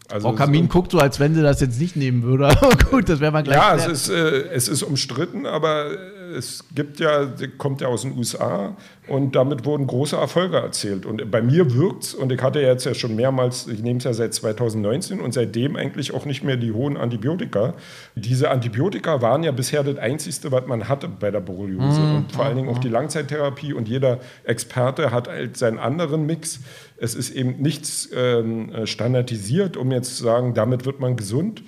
Also Frau Kamin guckt so, als wenn sie das jetzt nicht nehmen würde. Aber gut, das wäre mal gleich. Ja, es ist, äh, es ist umstritten, aber es gibt ja, kommt ja aus den USA und damit wurden große Erfolge erzielt. Und bei mir wirkt es, und ich hatte jetzt ja schon mehrmals, ich nehme es ja seit 2019 und seitdem eigentlich auch nicht mehr die hohen Antibiotika. Diese Antibiotika waren ja bisher das Einzige, was man hatte bei der Borreliose. Mhm. Und vor allen Dingen auch die Langzeittherapie und jeder Experte hat halt seinen anderen Mix. Es ist eben nichts ähm, standardisiert, um jetzt zu sagen, damit wird man gesund.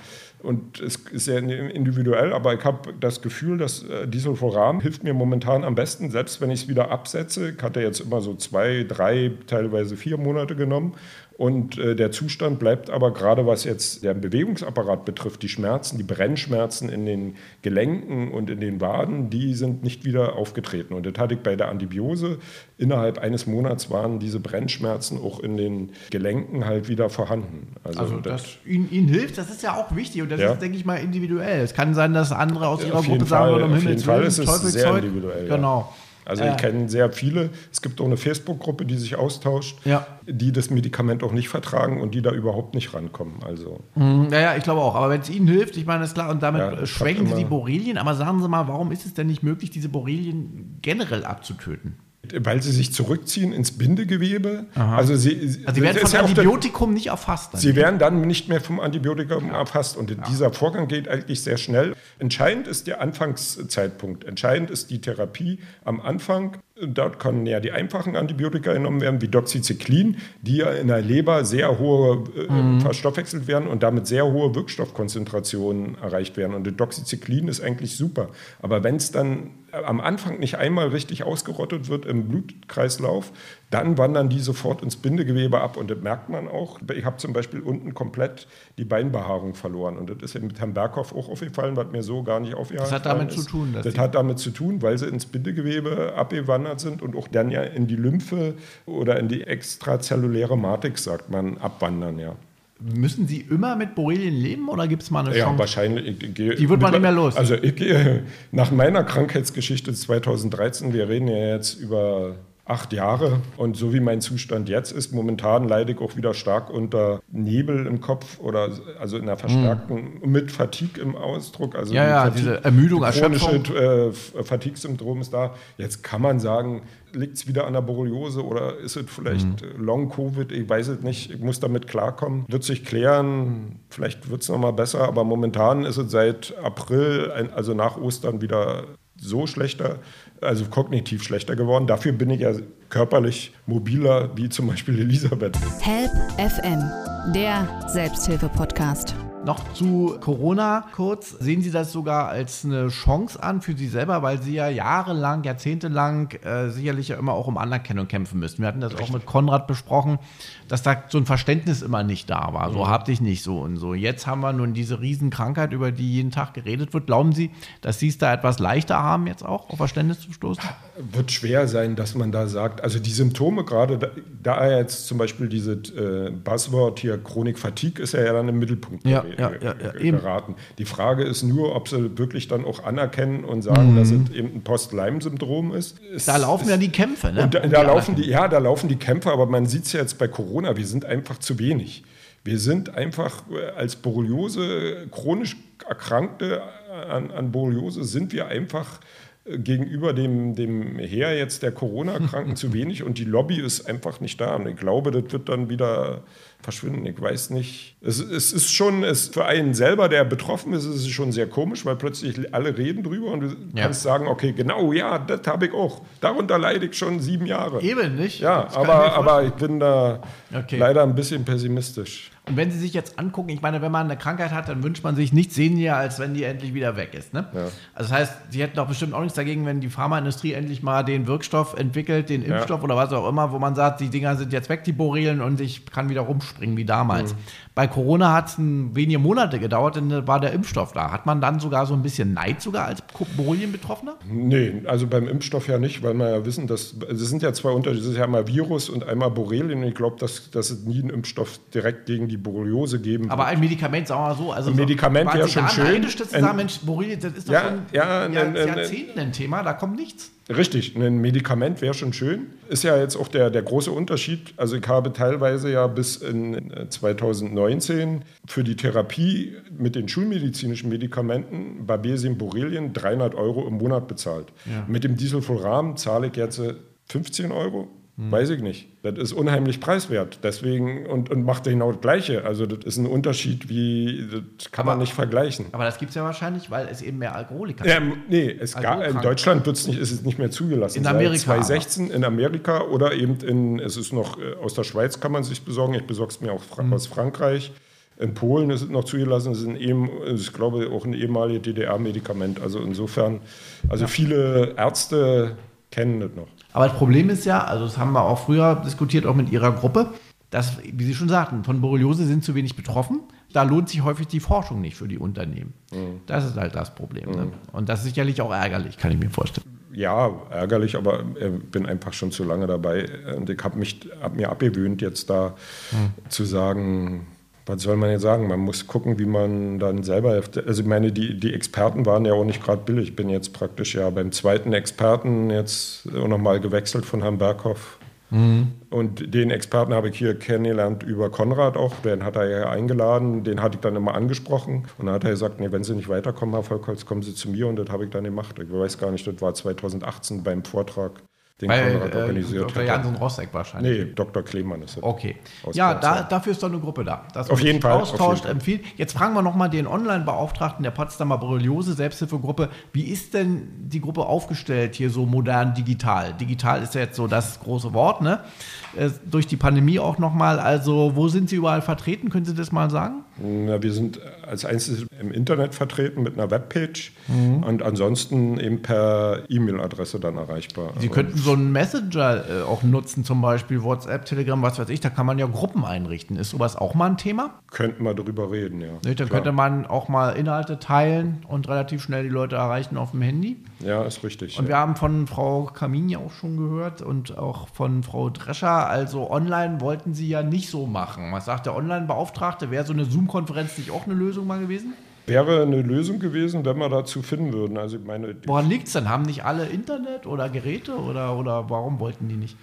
Und es ist sehr individuell, aber ich habe das Gefühl, dass äh, Dieselforam hilft mir momentan am besten, selbst wenn ich es wieder absetze. Ich hatte jetzt immer so zwei, drei, teilweise vier Monate genommen. Und äh, der Zustand bleibt aber gerade was jetzt den Bewegungsapparat betrifft, die Schmerzen, die Brennschmerzen in den Gelenken und in den Waden, die sind nicht wieder aufgetreten. Und das hatte ich bei der Antibiose. Innerhalb eines Monats waren diese Brennschmerzen auch in den Gelenken halt wieder vorhanden. Also, also das, das Ihnen, Ihnen, hilft, das ist ja auch wichtig und das ja. ist, denke ich mal, individuell. Es kann sein, dass andere aus Ihrer Gruppe sagen, um Himmels Willen, es sehr individuell. Genau. Ja. Also ich kenne sehr viele. Es gibt auch eine Facebook-Gruppe, die sich austauscht, ja. die das Medikament auch nicht vertragen und die da überhaupt nicht rankommen. Also. Mhm, ja, ja, ich glaube auch. Aber wenn es Ihnen hilft, ich meine, das ist klar, und damit ja, schwächen Sie die Borrelien. Aber sagen Sie mal, warum ist es denn nicht möglich, diese Borrelien generell abzutöten? Weil sie sich zurückziehen ins Bindegewebe. Also sie, also sie werden vom Antibiotikum nicht erfasst. Dann. Sie werden dann nicht mehr vom Antibiotikum ja. erfasst. Und ja. dieser Vorgang geht eigentlich sehr schnell. Entscheidend ist der Anfangszeitpunkt. Entscheidend ist die Therapie am Anfang. Dort können ja die einfachen Antibiotika genommen werden, wie Doxycyclin, die ja in der Leber sehr hohe äh, mhm. verstoffwechselt werden und damit sehr hohe Wirkstoffkonzentrationen erreicht werden. Und Doxycyclin ist eigentlich super. Aber wenn es dann am Anfang nicht einmal richtig ausgerottet wird im Blutkreislauf, dann wandern die sofort ins Bindegewebe ab und das merkt man auch. Ich habe zum Beispiel unten komplett die Beinbehaarung verloren und das ist mit Herrn Berghoff auch aufgefallen, was mir so gar nicht aufgefallen ist. Das hat damit ist. zu tun. Das hat damit zu tun, weil sie ins Bindegewebe abgewandert sind und auch dann ja in die Lymphe oder in die extrazelluläre Matrix, sagt man, abwandern, ja. Müssen Sie immer mit Borrelien leben oder gibt es mal eine Chance? Ja, wahrscheinlich. Die wird man nicht mehr los. Also ich gehe nach meiner Krankheitsgeschichte 2013, wir reden ja jetzt über acht Jahre. Und so wie mein Zustand jetzt ist, momentan leide ich auch wieder stark unter Nebel im Kopf oder also in einer verstärkten, mm. mit Fatigue im Ausdruck. Also ja, ja, Fatigue, diese Ermüdung, Erschöpfung. Äh, Fatigue-Syndrom ist da. Jetzt kann man sagen, liegt es wieder an der Borreliose oder ist es vielleicht mhm. Long-Covid? Ich weiß es nicht. Ich muss damit klarkommen. Wird sich klären. Vielleicht wird es nochmal besser. Aber momentan ist es seit April, also nach Ostern, wieder so schlechter, also kognitiv schlechter geworden. Dafür bin ich ja körperlich mobiler, wie zum Beispiel Elisabeth. Help FM, der Selbsthilfe-Podcast. Noch zu Corona kurz. Sehen Sie das sogar als eine Chance an für Sie selber, weil Sie ja jahrelang, jahrzehntelang äh, sicherlich ja immer auch um Anerkennung kämpfen müssen. Wir hatten das Richtig. auch mit Konrad besprochen, dass da so ein Verständnis immer nicht da war. So mhm. hab ich nicht so und so. Jetzt haben wir nun diese Riesenkrankheit, über die jeden Tag geredet wird. Glauben Sie, dass Sie es da etwas leichter haben, jetzt auch auf Verständnis zu stoßen? Wird schwer sein, dass man da sagt, also die Symptome gerade, da, da jetzt zum Beispiel diese äh, Buzzword hier Chronik Fatigue ist ja, ja dann im Mittelpunkt. Ja ja, ja, ja, geraten. Die Frage ist nur, ob sie wirklich dann auch anerkennen und sagen, mhm. dass es eben ein Post-Lyme-Syndrom ist. Es, da laufen es, ja die Kämpfe, ne? Da, da laufen die, ja, da laufen die Kämpfe, aber man sieht es ja jetzt bei Corona, wir sind einfach zu wenig. Wir sind einfach äh, als Borreliose, chronisch Erkrankte an, an Borreliose, sind wir einfach äh, gegenüber dem, dem Heer jetzt der Corona-Kranken zu wenig und die Lobby ist einfach nicht da. Und ich glaube, das wird dann wieder verschwinden. Ich weiß nicht. Es, es ist schon, es, für einen selber, der betroffen ist, ist es schon sehr komisch, weil plötzlich alle reden drüber und du ja. kannst sagen, okay, genau, ja, das habe ich auch. Darunter leide ich schon sieben Jahre. Eben, nicht? Ja, aber, aber ich bin da okay. leider ein bisschen pessimistisch. Und wenn Sie sich jetzt angucken, ich meine, wenn man eine Krankheit hat, dann wünscht man sich nichts sehnlicher, als wenn die endlich wieder weg ist. Ne? Ja. Also das heißt, Sie hätten doch bestimmt auch nichts dagegen, wenn die Pharmaindustrie endlich mal den Wirkstoff entwickelt, den Impfstoff ja. oder was auch immer, wo man sagt, die Dinger sind jetzt weg, die Borrelien, und ich kann wieder rumspringen wie damals. Mhm. Bei Corona hat es wenige Monate gedauert, dann war der Impfstoff da. Hat man dann sogar so ein bisschen Neid sogar als Borrelien-Betroffener? Nee, also beim Impfstoff ja nicht, weil wir ja wissen, dass es sind ja zwei Unterschiede. Es ist ja einmal Virus und einmal Borrelien. Und ich glaube, dass, dass es nie einen Impfstoff direkt gegen die Borreliose geben. Aber ein Medikament, sagen wir mal so, also ein Medikament wäre schon schön. Ein, Mensch, Borrelia, das ist doch ja, schon ja, ein, Jahrzehnten ein Thema, da kommt nichts. Richtig, ein Medikament wäre schon schön. Ist ja jetzt auch der, der große Unterschied. Also ich habe teilweise ja bis in 2019 für die Therapie mit den schulmedizinischen Medikamenten Babesim Borrelien 300 Euro im Monat bezahlt. Ja. Mit dem Disulforam zahle ich jetzt 15 Euro hm. Weiß ich nicht. Das ist unheimlich preiswert. Deswegen und, und macht genau das Gleiche. Also, das ist ein Unterschied, wie das kann aber, man nicht vergleichen. Aber das gibt es ja wahrscheinlich, weil es eben mehr Alkoholiker gibt. Ähm, nee, es gar, in Deutschland wird's nicht, ist es nicht mehr zugelassen. In Amerika. Seit 2016 aber. in Amerika oder eben in, es ist noch äh, aus der Schweiz kann man sich besorgen. Ich besorge es mir auch hm. aus Frankreich. In Polen ist es noch zugelassen. Es ist, ein, ich glaube, auch ein ehemaliges DDR-Medikament. Also insofern, also ja. viele Ärzte kennen das noch. Aber das Problem ist ja, also das haben wir auch früher diskutiert, auch mit Ihrer Gruppe, dass, wie Sie schon sagten, von Borreliose sind zu wenig betroffen. Da lohnt sich häufig die Forschung nicht für die Unternehmen. Mhm. Das ist halt das Problem. Ne? Mhm. Ne? Und das ist sicherlich auch ärgerlich, kann ich mir vorstellen. Ja, ärgerlich, aber ich bin einfach schon zu lange dabei. Und ich habe hab mir abgewöhnt, jetzt da mhm. zu sagen, was soll man jetzt sagen? Man muss gucken, wie man dann selber. Also ich meine, die, die Experten waren ja auch nicht gerade billig. Ich bin jetzt praktisch ja beim zweiten Experten jetzt auch nochmal gewechselt von Herrn Berghoff. Mhm. Und den Experten habe ich hier kennengelernt über Konrad auch. Den hat er ja eingeladen, den hatte ich dann immer angesprochen. Und dann hat er gesagt, nee, wenn Sie nicht weiterkommen, Herr Volkholz, kommen Sie zu mir. Und das habe ich dann gemacht. Ich weiß gar nicht, das war 2018 beim Vortrag den Weil, Konrad äh, organisiert Dr. hat. Jansen Rosseck wahrscheinlich. Nee, Dr. Klemann ist es. Okay. Ja, da, dafür ist doch eine Gruppe da. Das auf jeden Fall. Austauscht, empfiehlt. Jetzt fragen wir nochmal den Online-Beauftragten der Potsdamer Borreliose Selbsthilfegruppe. Wie ist denn die Gruppe aufgestellt hier so modern digital? Digital ist ja jetzt so das große Wort, ne? Äh, durch die Pandemie auch nochmal. Also, wo sind Sie überall vertreten? Können Sie das mal sagen? Na, wir sind als einziges im Internet vertreten mit einer Webpage mhm. und ansonsten eben per E-Mail-Adresse dann erreichbar. Sie könnten so einen Messenger äh, auch nutzen, zum Beispiel WhatsApp, Telegram, was weiß ich. Da kann man ja Gruppen einrichten. Ist sowas auch mal ein Thema? Könnten wir darüber reden, ja. Ne, dann Klar. könnte man auch mal Inhalte teilen und relativ schnell die Leute erreichen auf dem Handy. Ja, ist richtig. Und ja. wir haben von Frau Kamin ja auch schon gehört und auch von Frau Drescher. Also online wollten sie ja nicht so machen. Was sagt der Online-Beauftragte? Wäre so eine Zoom-Konferenz nicht auch eine Lösung mal gewesen? Wäre eine Lösung gewesen, wenn wir dazu finden würden. Also meine, Woran liegt es denn? Haben nicht alle Internet oder Geräte oder, oder warum wollten die nicht?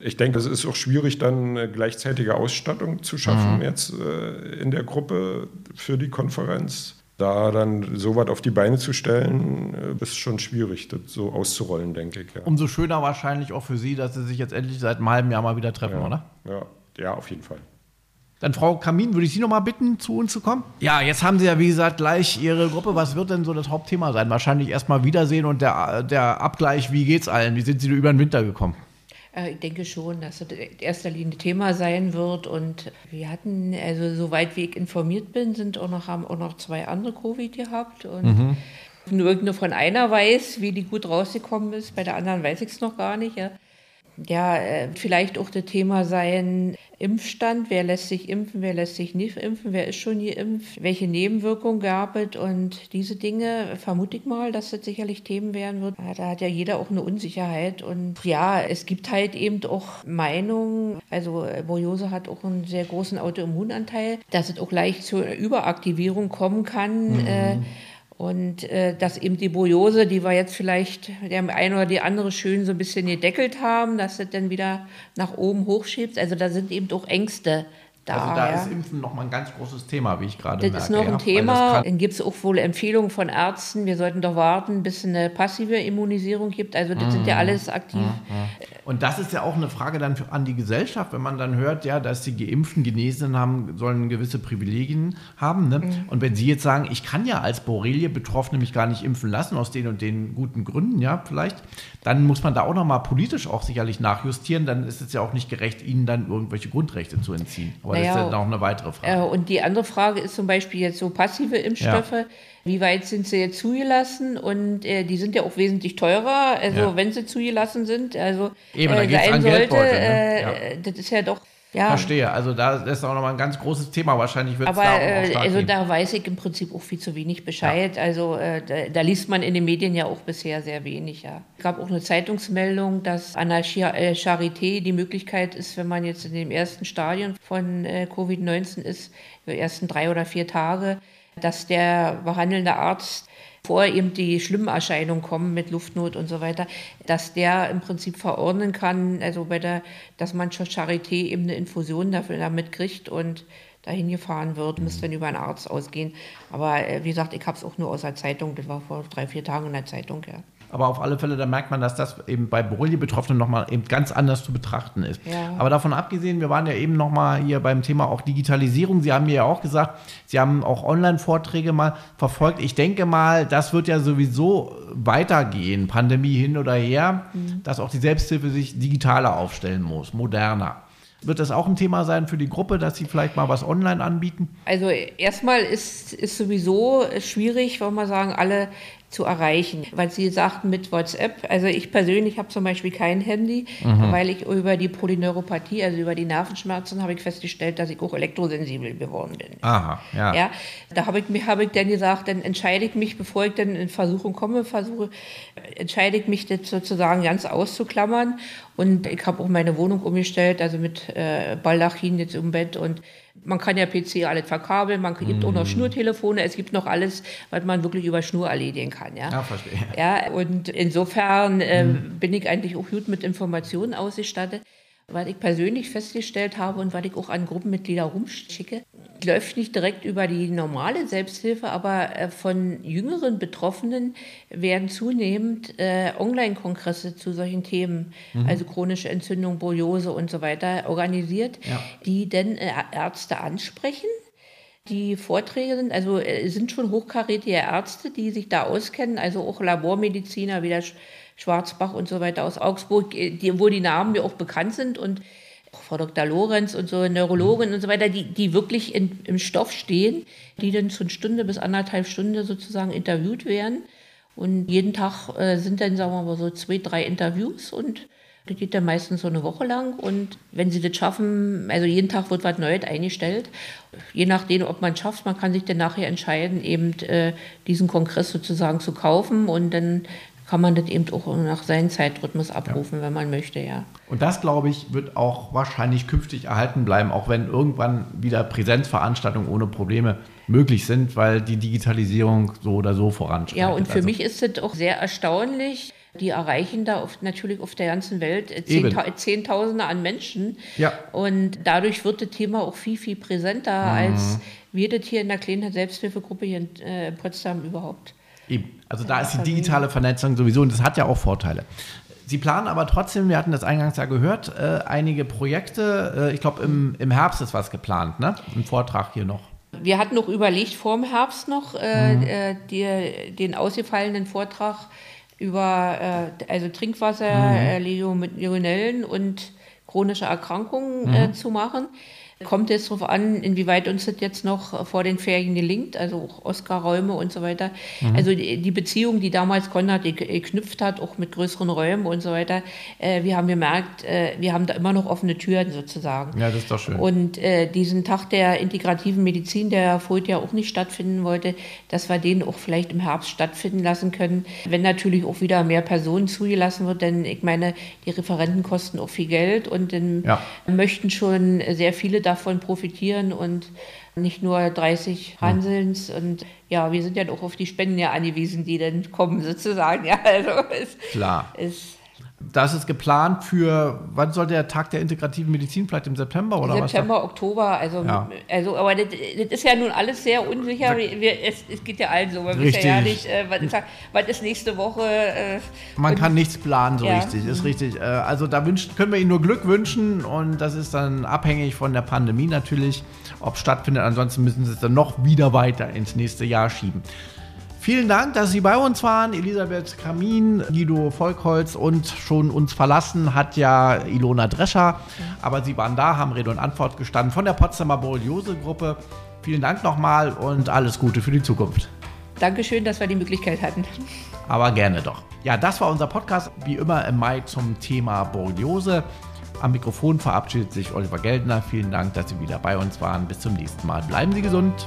Ich denke, es ist auch schwierig, dann eine gleichzeitige Ausstattung zu schaffen mhm. jetzt äh, in der Gruppe für die Konferenz. Da dann so was auf die Beine zu stellen, äh, ist schon schwierig, das so auszurollen, denke ich. Ja. Umso schöner wahrscheinlich auch für Sie, dass Sie sich jetzt endlich seit einem halben Jahr mal wieder treffen, ja, oder? Ja, ja, auf jeden Fall. Dann Frau Kamin, würde ich Sie noch mal bitten, zu uns zu kommen? Ja, jetzt haben Sie ja, wie gesagt, gleich Ihre Gruppe. Was wird denn so das Hauptthema sein? Wahrscheinlich erstmal Wiedersehen und der, der Abgleich, wie geht's allen? Wie sind Sie über den Winter gekommen? Äh, ich denke schon, dass das in erster Linie Thema sein wird. Und wir hatten, also soweit wie ich informiert bin, sind auch noch, haben auch noch zwei andere Covid gehabt. Und mhm. nur, nur von einer weiß, wie die gut rausgekommen ist, bei der anderen weiß ich es noch gar nicht. Ja ja, äh, vielleicht auch das Thema sein Impfstand. Wer lässt sich impfen, wer lässt sich nicht impfen, wer ist schon geimpft, welche Nebenwirkungen gab es und diese Dinge vermute ich mal, dass das sicherlich Themen werden wird. Da hat ja jeder auch eine Unsicherheit und ja, es gibt halt eben auch Meinungen, also Borreliose hat auch einen sehr großen Autoimmunanteil, dass es auch leicht zur Überaktivierung kommen kann. Mhm. Äh, und äh, dass eben die Bojose, die wir jetzt vielleicht der eine oder die andere schön so ein bisschen gedeckelt haben, dass das dann wieder nach oben hochschiebt. Also da sind eben doch Ängste da, also da ja. ist Impfen nochmal ein ganz großes Thema, wie ich gerade das merke. Das ist noch ein ja, Thema. Dann gibt es auch wohl Empfehlungen von Ärzten, wir sollten doch warten, bis es eine passive Immunisierung gibt. Also das mhm. sind ja mhm. alles aktiv. Mhm. Und das ist ja auch eine Frage dann an die Gesellschaft, wenn man dann hört, ja, dass die Geimpften, Genesenen haben, sollen gewisse Privilegien haben. Ne? Mhm. Und wenn Sie jetzt sagen, ich kann ja als Borrelie-Betroffene mich gar nicht impfen lassen, aus den und den guten Gründen, ja, vielleicht, dann muss man da auch nochmal politisch auch sicherlich nachjustieren. Dann ist es ja auch nicht gerecht, Ihnen dann irgendwelche Grundrechte zu entziehen. Aber naja, das ist ja noch eine weitere Frage. Äh, und die andere Frage ist zum Beispiel jetzt so passive Impfstoffe. Ja. Wie weit sind sie jetzt zugelassen? Und äh, die sind ja auch wesentlich teurer, also ja. wenn sie zugelassen sind. Also Eben, äh, sein sollte, ne? Äh, ja. das ist ja doch Ja. Verstehe. Also da ist auch nochmal ein ganz großes Thema. Wahrscheinlich wird es Aber da auch äh, stark also da weiß ich im Prinzip auch viel zu wenig Bescheid. Also äh, da, da liest man in den Medien ja auch bisher sehr wenig. Ja. Es gab auch eine Zeitungsmeldung, dass an der äh, Charité die Möglichkeit ist, wenn man jetzt in dem ersten Stadion von äh, Covid-19 ist, die ersten drei oder vier Tage, dass der behandelnde Arzt vor eben die schlimmen Erscheinungen kommen mit Luftnot und so weiter, dass der im Prinzip verordnen kann, also bei der, dass man zur Charité eben eine Infusion dafür damit kriegt und dahin gefahren wird, müsste dann über einen Arzt ausgehen. Aber äh, wie gesagt, ich habe es auch nur aus der Zeitung, das war vor drei, vier Tagen in der Zeitung, ja. Aber auf alle Fälle, da merkt man, dass das eben bei Borrelia-Betroffenen nochmal eben ganz anders zu betrachten ist. Ja. Aber davon abgesehen, wir waren ja eben nochmal hier beim Thema auch Digitalisierung. Sie haben mir ja auch gesagt, Sie haben auch Online-Vorträge mal verfolgt. Ich denke mal, das wird ja sowieso weitergehen, Pandemie hin oder her, dass auch die Selbsthilfe sich digitaler aufstellen muss, moderner. Wird das auch ein Thema sein für die Gruppe, dass Sie vielleicht mal was online anbieten? Also erstmal ist, ist sowieso schwierig, wollen wir sagen, alle zu erreichen. Weil Sie sagten mit WhatsApp, also ich persönlich habe zum Beispiel kein Handy, weil ich über die Polyneuropathie, also über die Nervenschmerzen, habe ich festgestellt, dass ich auch elektrosensibel geworden bin. Aha, ja. Ja, da habe ich, mir- habe ich dann gesagt, dann entscheide ich mich, bevor ich dann in Versuchung komme, versuche, entscheide ich mich das sozusagen ganz auszuklammern. Und ich habe auch meine Wohnung umgestellt, also mit äh, Baldachin jetzt im Bett und man kann ja PC alles verkabeln, man gibt auch noch Schnurtelefone, es gibt noch alles, was man wirklich über Schnur erledigen kann. Ja, Ja, verstehe. ja und insofern äh, bin ich eigentlich auch gut mit Informationen ausgestattet. Was ich persönlich festgestellt habe und was ich auch an Gruppenmitglieder rumschicke, läuft nicht direkt über die normale Selbsthilfe, aber äh, von jüngeren Betroffenen werden zunehmend äh, Online-Kongresse zu solchen Themen, also chronische Entzündung, Borreliose und so weiter, organisiert, Ja. die dann äh, Ärzte ansprechen. Die Vorträge sind, also sind schon hochkarätige Ärzte, die sich da auskennen, also auch Labormediziner wie der Schwarzbach und so weiter aus Augsburg, äh, die, wo die Namen mir auch bekannt sind und Frau Dr. Lorenz und so Neurologen und so weiter, die, die wirklich in, im Stoff stehen, die dann von Stunde bis anderthalb Stunde sozusagen interviewt werden. Und jeden Tag äh, sind dann, sagen wir mal, so zwei, drei Interviews und das geht dann meistens so eine Woche lang. Und wenn sie das schaffen, also jeden Tag wird was Neues eingestellt, je nachdem, ob man es schafft, man kann sich dann nachher entscheiden, eben äh, diesen Kongress sozusagen zu kaufen und dann kann man das eben auch nach seinem Zeitrhythmus abrufen, wenn man möchte, ja. Und das, glaube ich, wird auch wahrscheinlich künftig erhalten bleiben, auch wenn irgendwann wieder Präsenzveranstaltungen ohne Probleme möglich sind, weil die Digitalisierung so oder so voranschreitet. Ja, und für Also, mich ist es auch sehr erstaunlich. Die erreichen da oft natürlich auf der ganzen Welt äh, Eben. Zehntau Zehntausende an Menschen. Ja. Und dadurch wird das Thema auch viel, viel präsenter, Mhm. als wir das hier in der kleinen Selbsthilfegruppe hier in äh, Potsdam überhaupt. Eben. Also da ist die digitale Vernetzung sowieso und das hat ja auch Vorteile. Sie planen aber trotzdem, wir hatten das eingangs ja gehört, äh, einige Projekte. Äh, ich glaube, im, im Herbst ist was geplant, ne? Ein Vortrag hier noch. Wir hatten noch überlegt, vor dem Herbst noch äh, äh, die, den ausgefallenen Vortrag über äh, also Trinkwasser, äh, Legionellen und chronische Erkrankungen äh, zu machen. Kommt jetzt darauf an, inwieweit uns das jetzt noch vor den Ferien gelingt, also auch Oscar-Räume und so weiter. Also die, Beziehung, die damals Konrad ge- geknüpft hat, auch mit größeren Räumen und so weiter, äh, wir haben gemerkt, äh, wir haben da immer noch offene Türen sozusagen. Ja, das ist doch schön. Und äh, diesen Tag der integrativen Medizin, der vorher ja auch nicht stattfinden wollte, dass wir den auch vielleicht im Herbst stattfinden lassen können. Wenn natürlich auch wieder mehr Personen zugelassen wird, denn ich meine, die Referenten kosten auch viel Geld und dann Ja. möchten schon sehr viele davon profitieren und nicht nur 30 Hanselns. Und ja, wir sind ja auch auf die Spenden ja angewiesen, die dann kommen sozusagen. Ja, also es Klar. ist Das ist geplant für, wann soll der Tag der integrativen Medizin? Vielleicht im September oder September, Oktober, also, Ja. also aber das, das ist ja nun alles sehr unsicher. Wir, es, es geht ja allen so. Man weiß ja, Richtig. nicht, äh, was, ist, was ist nächste Woche. Äh? Man kann nichts planen so Ja. richtig, ist richtig. Äh, Also da wünschen, können wir Ihnen nur Glück wünschen und das ist dann abhängig von der Pandemie natürlich, ob es stattfindet. Ansonsten müssen Sie es dann noch wieder weiter ins nächste Jahr schieben. Vielen Dank, dass Sie bei uns waren. Elisabeth Kamin, Guido Volkholz und schon uns verlassen hat ja Ilona Drescher. Aber Sie waren da, haben Rede und Antwort gestanden von der Potsdamer Borreliose-Gruppe. Vielen Dank nochmal und alles Gute für die Zukunft. Dankeschön, dass wir die Möglichkeit hatten. Aber gerne doch. Ja, das war unser Podcast, wie immer im Mai zum Thema Borreliose. Am Mikrofon verabschiedet sich Oliver Geldner. Vielen Dank, dass Sie wieder bei uns waren. Bis zum nächsten Mal. Bleiben Sie gesund.